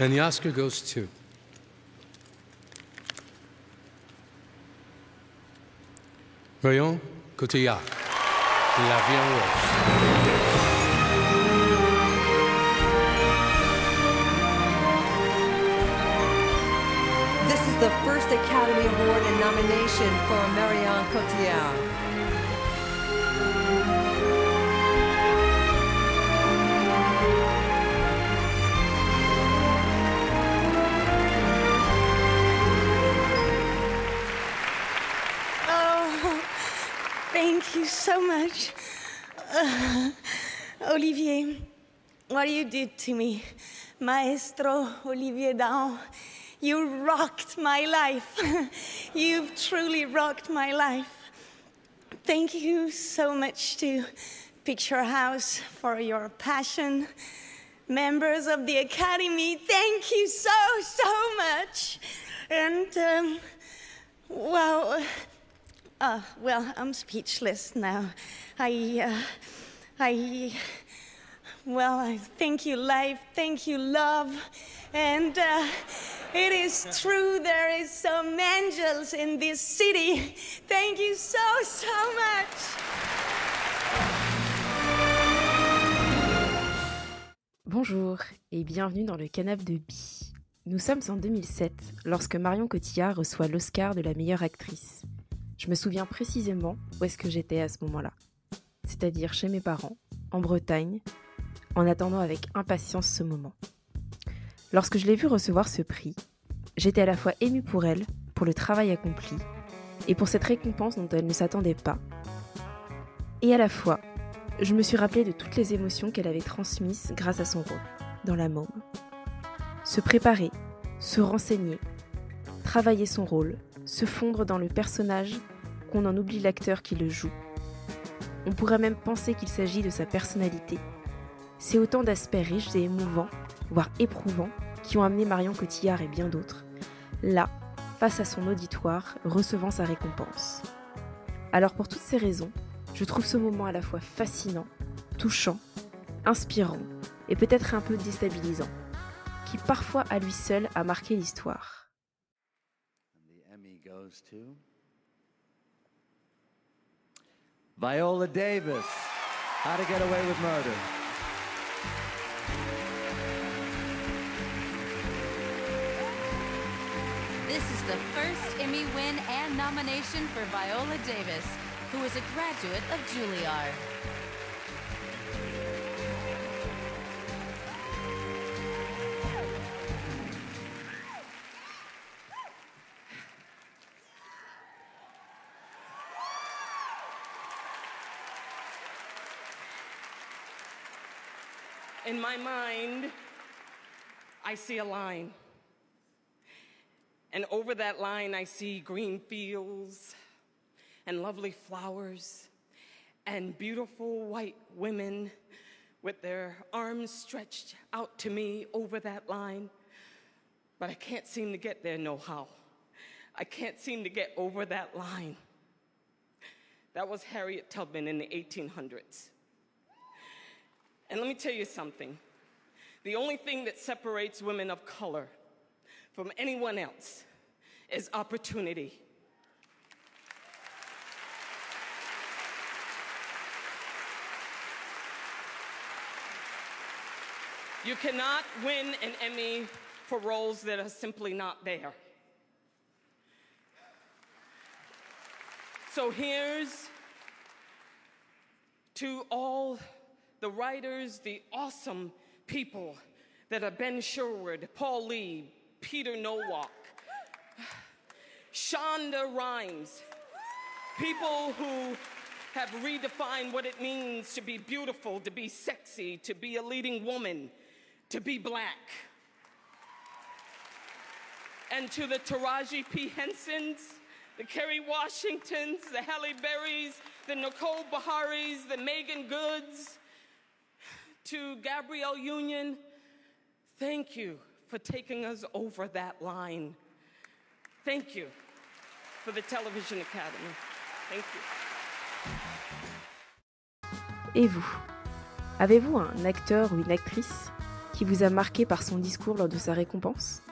And the Oscar goes to. Marion Cotillard, La Vie en Rose. This is the first Academy Award and nomination for Marion Cotillard. Thank you so much. Uh, Olivier, what you did to me, Maestro Olivier Dahan, you rocked my life. You've truly rocked my life. Thank you so much to Picturehouse for your passion. Members of the Academy, thank you so, so much. And, um, uh, well, I'm speechless now. I, uh, I, well, I thank you, life. Thank you, love. And uh, it is true, there is some angels in this city. Thank you so, so much. Bonjour et bienvenue dans le canapé de Bi. Nous sommes en 2007 lorsque Marion Cotillard reçoit l'Oscar de la meilleure actrice. Je me souviens précisément où est-ce que j'étais à ce moment-là. C'est-à-dire chez mes parents, en Bretagne, en attendant avec impatience ce moment. Lorsque je l'ai vue recevoir ce prix, j'étais à la fois émue pour elle, pour le travail accompli, et pour cette récompense dont elle ne s'attendait pas. Et à la fois, je me suis rappelé de toutes les émotions qu'elle avait transmises grâce à son rôle dans La Môme. Se préparer, se renseigner, travailler son rôle, se fondre dans le personnage qu'on en oublie l'acteur qui le joue. On pourrait même penser qu'il s'agit de sa personnalité. C'est autant d'aspects riches et émouvants, voire éprouvants, qui ont amené Marion Cotillard et bien d'autres, là, face à son auditoire, recevant sa récompense. Alors pour toutes ces raisons, je trouve ce moment à la fois fascinant, touchant, inspirant et peut-être un peu déstabilisant, qui parfois à lui seul a marqué l'histoire. Goes to Viola Davis. How to Get Away with Murder. This is the first Emmy win and nomination for Viola Davis, who is a graduate of Juilliard. In my mind, I see a line. And over that line, I see green fields and lovely flowers and beautiful white women with their arms stretched out to me over that line. But I can't seem to get there no how. I can't seem to get over that line. That was Harriet Tubman in the 1800s. And let me tell you something the only thing that separates women of color from anyone else is opportunity. You cannot win an Emmy for roles that are simply not there. So here's to all the writers, the awesome people that are Ben Sherwood, Paul Lee, Peter Nowalk, Shonda Rhimes, people who have redefined what it means to be beautiful, to be sexy, to be a leading woman, to be black. And to the Taraji P. Hensons, the Kerry Washingtons, the Halle Berrys, the Nicole Beharies, the Meagan Goods, to Gabrielle Union, thank you for taking us over that line. Thank you for the Television Academy. Thank you. Et vous? Avez-vous un acteur ou une actrice qui vous a marqué par son discours lors de sa récompense?